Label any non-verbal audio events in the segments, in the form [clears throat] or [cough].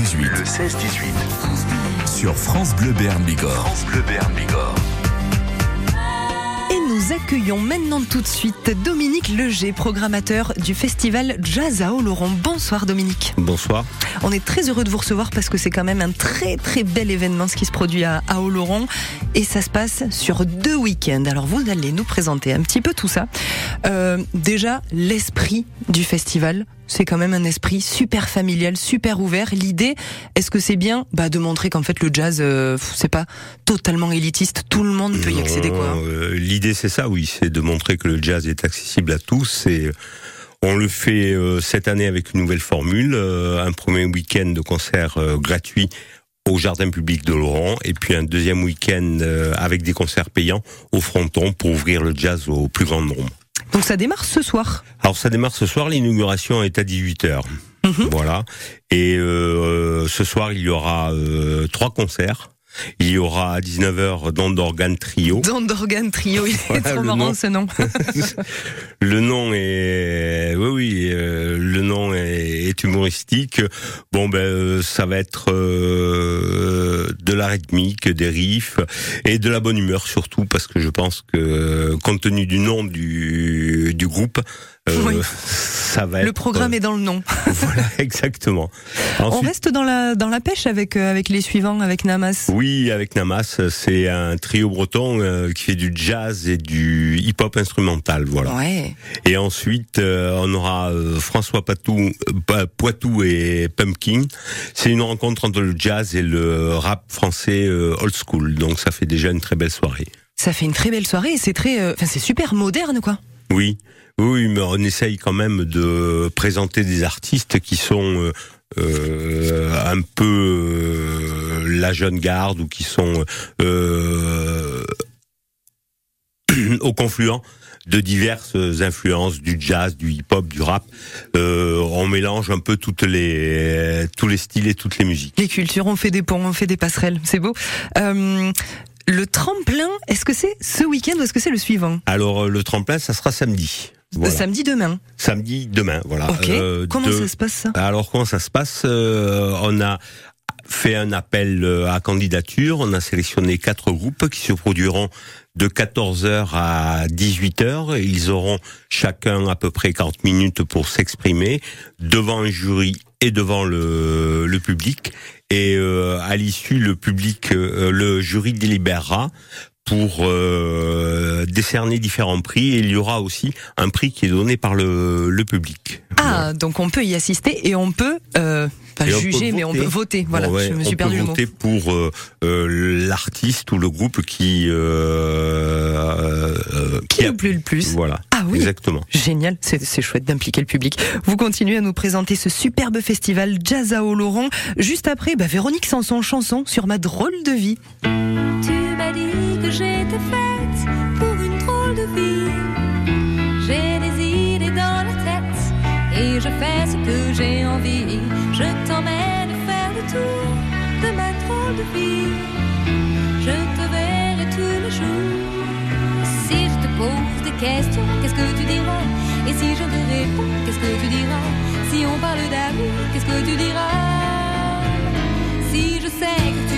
16-18. Le 16-18. Sur France Bleu Bigorre. France Bleu Bigorre. Et nous accueillons maintenant tout de suite Dominique Leger, programmateur du festival Jazz à Oloron. Bonsoir Dominique. Bonsoir. On est très heureux de vous recevoir parce que c'est quand même un très très bel événement ce qui se produit à, à Oloron et ça se passe sur deux week-ends. Alors vous allez nous présenter un petit peu tout ça. Euh, déjà l'esprit du festival, c'est quand même un esprit super familial, super ouvert. L'idée, est-ce que c'est bien? Bah, de montrer qu'en fait le jazz, euh, c'est pas totalement élitiste, tout le monde peut y accéder quoi. Euh, L'idée c'est ça, oui, c'est de montrer que le jazz est accessible à tous. Et on le fait euh, cette année avec une nouvelle formule, euh, un premier week-end de concert euh, gratuit au jardin public de Laurent et puis un deuxième week-end euh, avec des concerts payants au fronton pour ouvrir le jazz au plus grand nombre. Donc ça démarre ce soir. Alors ça démarre ce soir, l'inauguration est à 18h. Mhm. Voilà. Et euh, ce soir, il y aura euh, trois concerts. Il y aura à 19h Don d'organe trio. Don d'organe trio, il est [laughs] Voilà, trop marrant nom. ce nom. [laughs] Le nom est, oui, oui, euh, le nom est, humoristique. Bon, ben, euh, ça va être euh, de la rythmique, des riffs et de la bonne humeur surtout, parce que je pense que, compte tenu du nom du, du groupe, euh, Oui. ça va être. Le programme est dans le nom. [laughs] Voilà, exactement. On reste dans la dans la pêche avec euh, avec les suivants, avec Namas. Oui, avec Namas, c'est un trio breton euh, qui fait du jazz et du hip-hop instrumental, voilà. Ouais. Et ensuite, euh, on aura euh, François Patou, euh, Pa- Poitou et Pumpkin. C'est une rencontre entre le jazz et le rap français euh, old school. Donc ça fait déjà une très belle soirée. Ça fait une très belle soirée et c'est très, euh, c'est super moderne quoi. Oui, oui, mais on essaye quand même de présenter des artistes qui sont euh, euh, un peu euh, la jeune garde ou qui sont [clears throat] au confluent de diverses influences du jazz, du hip-hop, du rap. On mélange un peu toutes les tous les styles et toutes les musiques. Les cultures, on fait des ponts, on fait des passerelles, c'est beau. Euh, le tremplin, est-ce que c'est ce week-end ou est-ce que c'est le suivant Alors euh, le tremplin, ça sera samedi. Voilà. Samedi demain. Samedi demain, voilà. Ok. Euh, Comment de- ça se passe ça Alors comment ça se passe Euh, On a fait un appel euh, à candidature. On a sélectionné quatre groupes qui se produiront de 14h à 18h. Ils auront chacun à peu près 40 minutes pour s'exprimer devant un jury et devant le, le public. Et euh, à l'issue, le public, euh, le jury délibérera pour euh, décerner différents prix. Et il y aura aussi un prix qui est donné par le, le public. Ah, donc on peut y assister et on peut euh, pas Et on peut juger, mais on voter. peut voter. Voilà, Bon, ouais, je me on suis peut perdu le mot. voter pour euh, euh, l'artiste ou le groupe qui euh, euh, Qui a nous plaît le plus Voilà. Ah oui. Exactement. Génial, c'est c'est chouette d'impliquer le public. Vous continuez à nous présenter ce superbe festival Jazz à Oloron. Juste après, bah, Véronique Sanson, chanson sur ma drôle de vie. Tu m'as dit que j'étais faite pour une drôle de vie. J'ai des idées dans la tête et je fais ce que j'ai envie. Je t'emmène faire le tour de ma drôle de vie. Tu diras Et si je te réponds, qu'est-ce que tu diras Si on parle d'amour, qu'est-ce que tu diras Si je sais que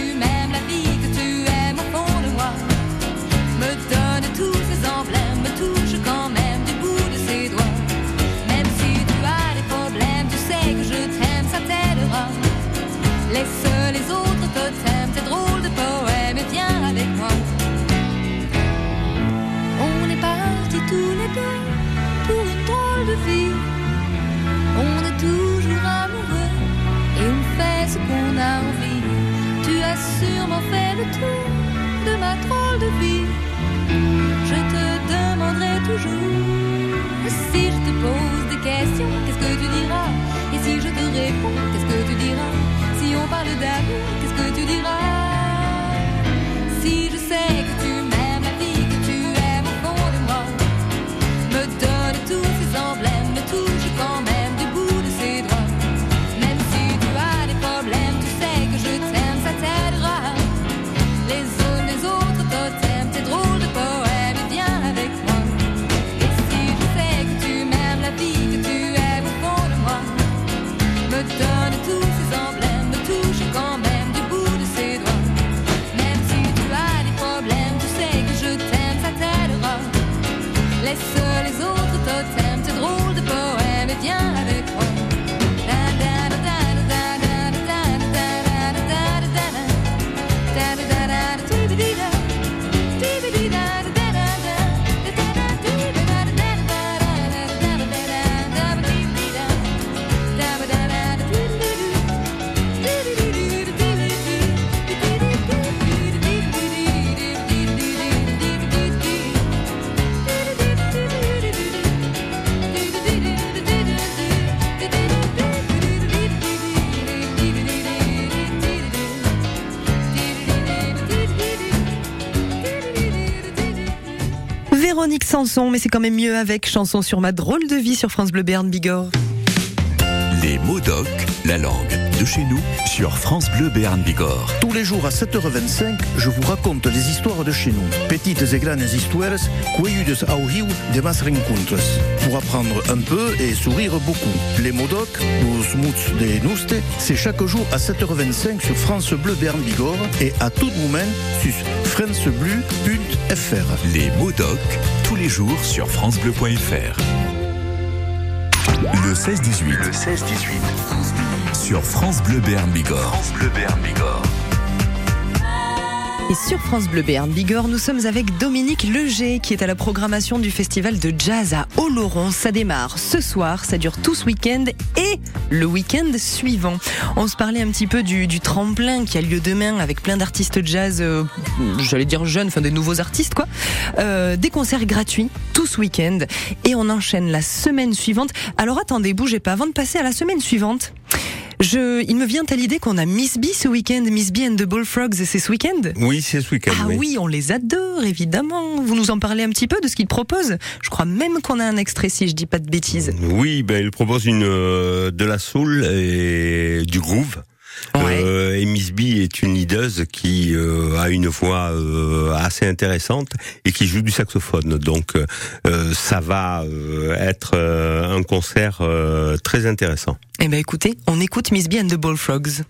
Véronique Sanson, mais c'est quand même mieux avec chanson sur ma drôle de vie sur France Bleu Béarn Bigorre. Les mots doc, la langue de chez nous sur France Bleu Béarn Bigorre. Tous les jours à 7h25, je vous raconte les histoires de chez nous. Petites et grandes histoires, cueillidas au rio de mas rencontres. Pour apprendre un peu et sourire beaucoup. Les modoc, os muts de Nouste, c'est chaque jour à 7h25 sur France Bleu Béarn Bigorre et à tout moment sur francebleu.fr. Les mots doc, tous les jours sur francebleu.fr. Le 16-18 Le 16-18. Sur France Bleu Béarn Bigorre. France Bleu Béarn Bigorre. Et sur France Bleu Béarn Bigorre, nous sommes avec Dominique Leger qui est à la programmation du festival de jazz à Oloron. Ça démarre ce soir, ça dure tout ce week-end et le week-end suivant. On se parlait un petit peu du, du tremplin qui a lieu demain avec plein d'artistes jazz, euh, j'allais dire jeunes, enfin des nouveaux artistes quoi. Euh, des concerts gratuits tout ce week-end et on enchaîne la semaine suivante. Alors attendez, bougez pas, avant de passer à la semaine suivante. Je, il me vient à l'idée qu'on a Miss B ce week-end, Miss B and the Bullfrogs, c'est ce week-end? Oui, c'est ce week-end. ah oui. on les adore, évidemment. Vous nous en parlez un petit peu de ce qu'ils proposent? Je crois même qu'on a un extrait, si je dis pas de bêtises. Oui, ben, il propose une, euh, de la soul et du groove. Ouais. Euh, et Miss B est une leaduse qui euh, a une voix euh, assez intéressante et qui joue du saxophone. Donc euh, ça va euh, être euh, un concert euh, très intéressant. Eh ben écoutez, on écoute Miss B and the Bullfrogs.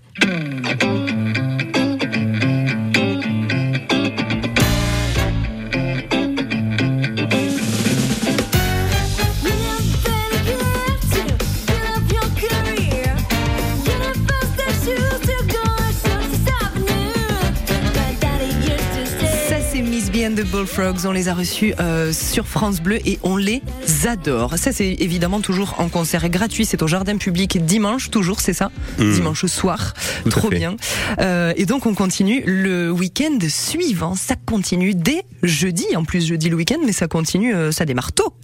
The Bullfrogs, on les a reçus euh, sur France Bleu et on les adore. Ça c'est évidemment toujours en concert gratuit, c'est au jardin public dimanche, toujours c'est ça Mm. Dimanche soir, Tout trop bien. Euh, et donc on continue le week-end suivant, ça continue dès jeudi, en plus jeudi le week-end, mais ça continue, euh, ça démarre tôt.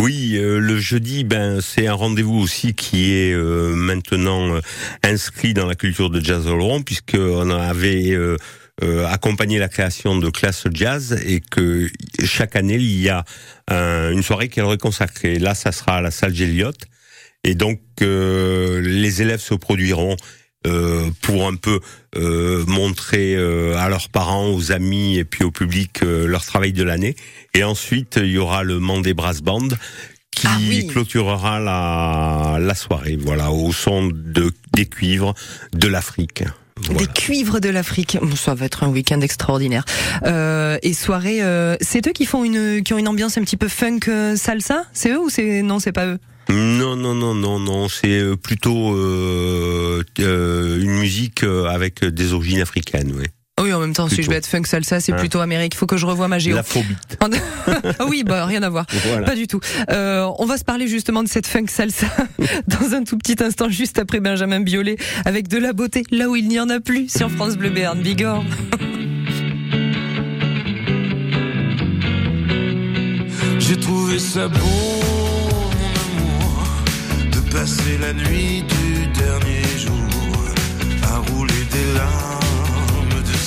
Oui, euh, le jeudi, ben c'est un rendez-vous aussi qui est euh, maintenant inscrit dans la culture de jazz Oloron, puisque on avait euh, accompagné la création de classe jazz et que chaque année il y a un- une soirée qui leur est consacrée. Là, ça sera à la salle Géliot, et donc euh, les élèves se produiront. euh, pour un peu euh, montrer euh, à leurs parents, aux amis et puis au public euh, leur travail de l'année. Et ensuite, il y aura le Mandé Brass Band qui Ah oui. clôturera la, la soirée, voilà, au son de, des cuivres de l'Afrique. Voilà. Des cuivres de l'Afrique, ça va être un week-end extraordinaire. Euh, et soirée, euh, c'est eux qui font une, qui ont une ambiance un petit peu funk euh, salsa? C'est eux ou c'est non, c'est pas eux? Non, non, non, non, non, c'est euh, plutôt euh, euh, une musique avec des origines africaines, oui. Ah Oui, en même temps, si je vais être funk salsa, c'est Hein. plutôt Amérique. Il faut que je revoie ma géo. La phobie. [laughs] ah oui, bah rien à voir. Voilà. Pas du tout. Euh, on va se parler justement de cette funk salsa [laughs] dans un tout petit instant, juste après Benjamin Biolay, avec de la beauté là où il n'y en a plus sur France Bleu Béarn Bigorre. [laughs] J'ai trouvé ça beau, mon amour, de passer la nuit du dernier jour à rouler des larmes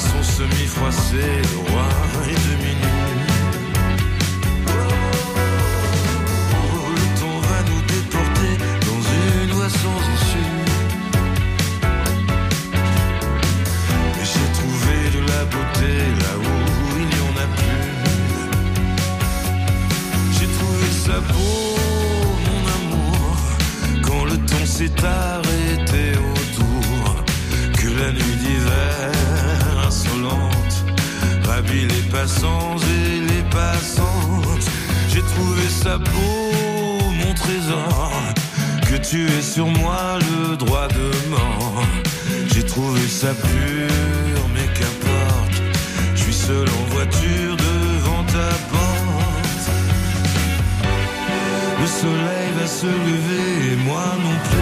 Sont semi-froissés, roi est demi sa blure, mais qu'importe, je suis seul en voiture devant ta porte. Le soleil va se lever et moi non plus.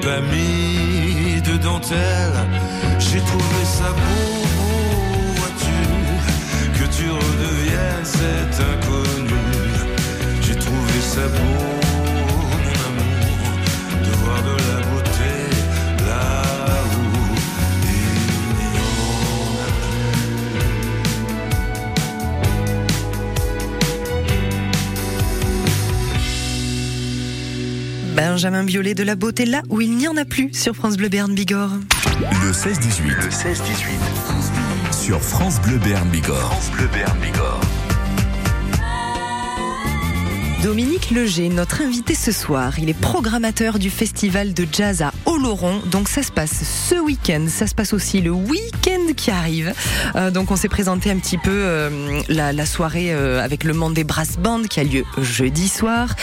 Pas de dentelle. J'ai trouvé ça beau, Benjamin Biolay de la beauté là où il n'y en a plus sur France Bleu Béarn Bigorre. Le 16-18 Le 16-18. sur France Bleu Béarn Bigorre. France Bleu Béarn Bigorre. Dominique Leger, notre invité ce soir, il est programmateur du festival de jazz à Oloron. Donc ça se passe ce week-end, ça se passe aussi le week-end qui arrive. Euh, donc on s'est présenté un petit peu euh, la, la soirée euh, avec le monde des brass bands qui a lieu jeudi soir.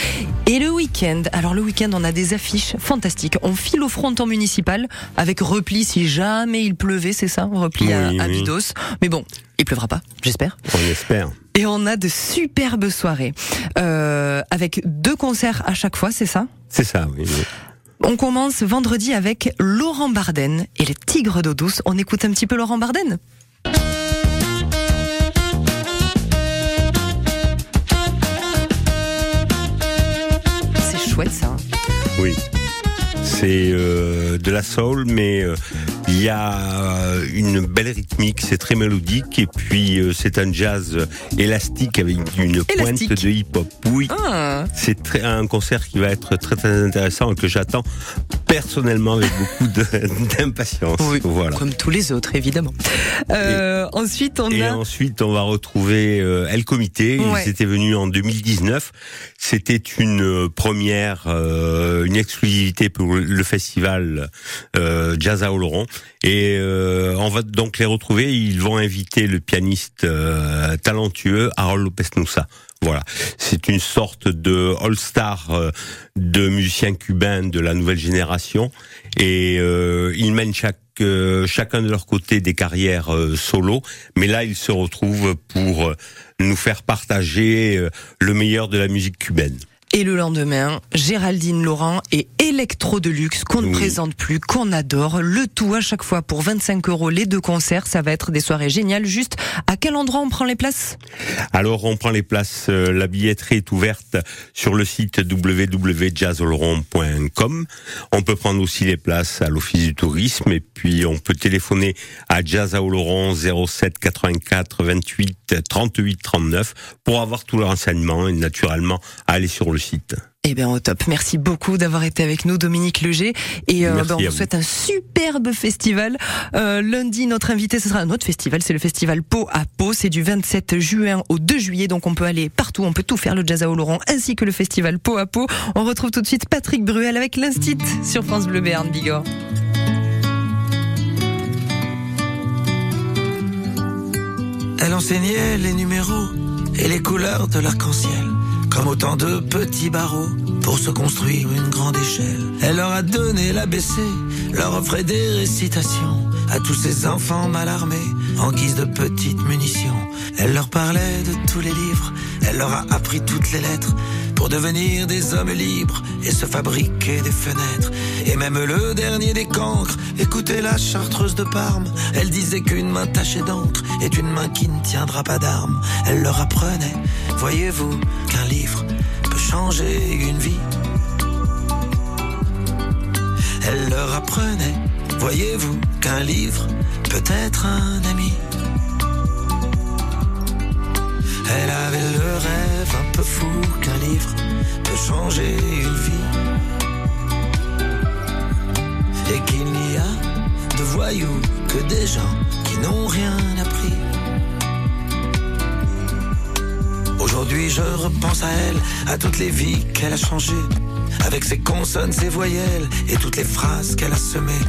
Et le week-end, alors le week-end on a des affiches fantastiques. On file au fronton municipal avec repli si jamais il pleuvait, c'est ça? Repli à, à oui. Bidos. Mais bon, il pleuvra pas, j'espère. On espère. Et on a de superbes soirées euh, avec deux concerts à chaque fois, c'est ça? C'est ça, oui. oui. On commence vendredi avec Laurent Barden et les Tigres d'eau douce. On écoute un petit peu Laurent Barden? C'est chouette ça. hein. Oui. C'est euh, de la soul, mais euh, il y a euh, une belle rythmique, c'est très mélodique, et puis euh, c'est un jazz élastique avec une pointe de hip-hop. Oui, Ah, c'est très- un concert qui va être très très intéressant et que j'attends personnellement avec beaucoup [laughs] d'impatience. oui, Voilà. comme tous les autres évidemment. Euh, ensuite on Et a ensuite, on va retrouver euh, El Comité. Ouais. Ils étaient venus en 2019. C'était une euh, première, euh, une exclusivité pour le festival euh, Jazz à Oloron. Et euh, on va donc les retrouver. Ils vont inviter le pianiste euh, talentueux Harold Lopez Noussa. Voilà, c'est une sorte de all-star euh, de musiciens cubains de la nouvelle génération et euh, ils mènent chaque euh, chacun de leur côté des carrières euh, solo, mais là ils se retrouvent pour nous faire partager le meilleur de la musique cubaine. Et le lendemain, Géraldine Laurent et Electro Deluxe, qu'on ne présente plus, qu'on adore. Le tout à chaque fois pour 25 euros, les deux concerts. Ça va être des soirées géniales. Juste, à quel endroit on prend les places? Alors on prend les places, euh, la billetterie est ouverte sur le site www.jazzoloron.com. On peut prendre aussi les places à l'office du tourisme et puis on peut téléphoner à Jazz à Oloron 07 84 28 38 39 pour avoir tous les renseignements et naturellement aller sur le site. Eh bien, au top. Merci beaucoup d'avoir été avec nous, Dominique Leger. Et euh, ben, on vous vous. souhaite un superbe festival. Euh, lundi, notre invité, ce sera un autre festival. C'est le festival Pau à Pau. C'est du 27 juin au 2 juillet. Donc, on peut aller partout. On peut tout faire, le jazz à Oloron, ainsi que le festival Pau à Pau. On retrouve tout de suite Patrick Bruel avec l'Instit sur France Bleu Béarn Bigorre. Elle enseignait les numéros et les couleurs de l'arc-en-ciel, comme autant de petits barreaux pour se construire une grande échelle. Elle leur a donné l'ABC, leur offrait des récitations à tous ces enfants mal armés en guise de petites munitions. Elle leur parlait de tous les livres, elle leur a appris toutes les lettres pour devenir des hommes libres et se fabriquer des fenêtres. Et même le dernier des cancres, écoutez la chartreuse de Parme. Elle disait qu'une main tachée d'encre est une main qui ne tiendra pas d'armes. Elle leur apprenait, voyez-vous, qu'un livre peut changer une vie. Elle leur apprenait, voyez-vous, qu'un livre peut être un ami. Changer une vie. Et qu'il n'y a de voyous que des gens qui n'ont rien appris. Aujourd'hui je repense à elle, à toutes les vies qu'elle a changées. Avec ses consonnes, ses voyelles et toutes les phrases qu'elle a semées.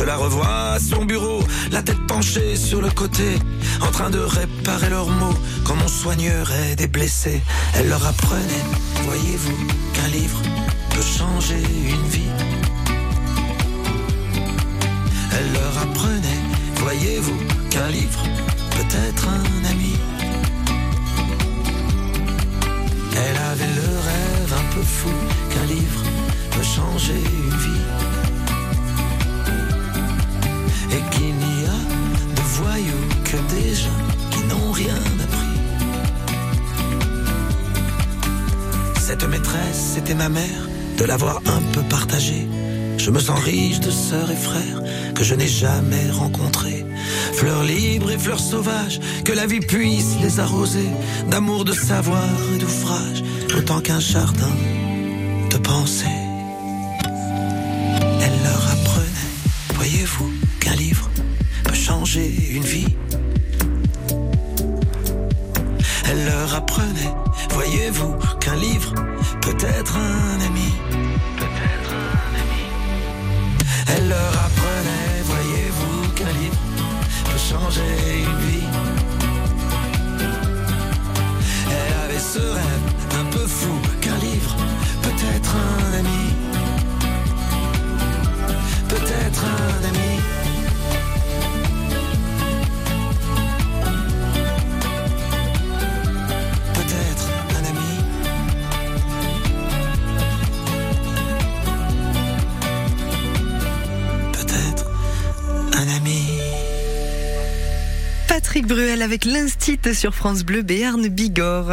Je la revois à son bureau, la tête penchée sur le côté, en train de réparer leurs mots comme on soignerait des blessés. Elle leur apprenait, voyez-vous, qu'un livre peut changer une vie. Elle leur apprenait, voyez-vous, qu'un livre peut être un ami. Elle avait le rêve un peu fou qu'un livre peut changer une vie. Ma mère, de l'avoir un peu partagée. Je me sens riche de sœurs et frères que je n'ai jamais rencontrés. Fleurs libres et fleurs sauvages, que la vie puisse les arroser d'amour, de savoir et d'ouvrage, autant qu'un jardin de pensée. Elle leur apprenait, voyez-vous, qu'un livre peut changer une vie? Elle leur apprenait, voyez-vous, qu'un livre peut être un ami. Peut-être un ami. Elle leur apprenait, voyez-vous, qu'un livre peut changer avec l'Instit sur France Bleu Béarn Bigorre.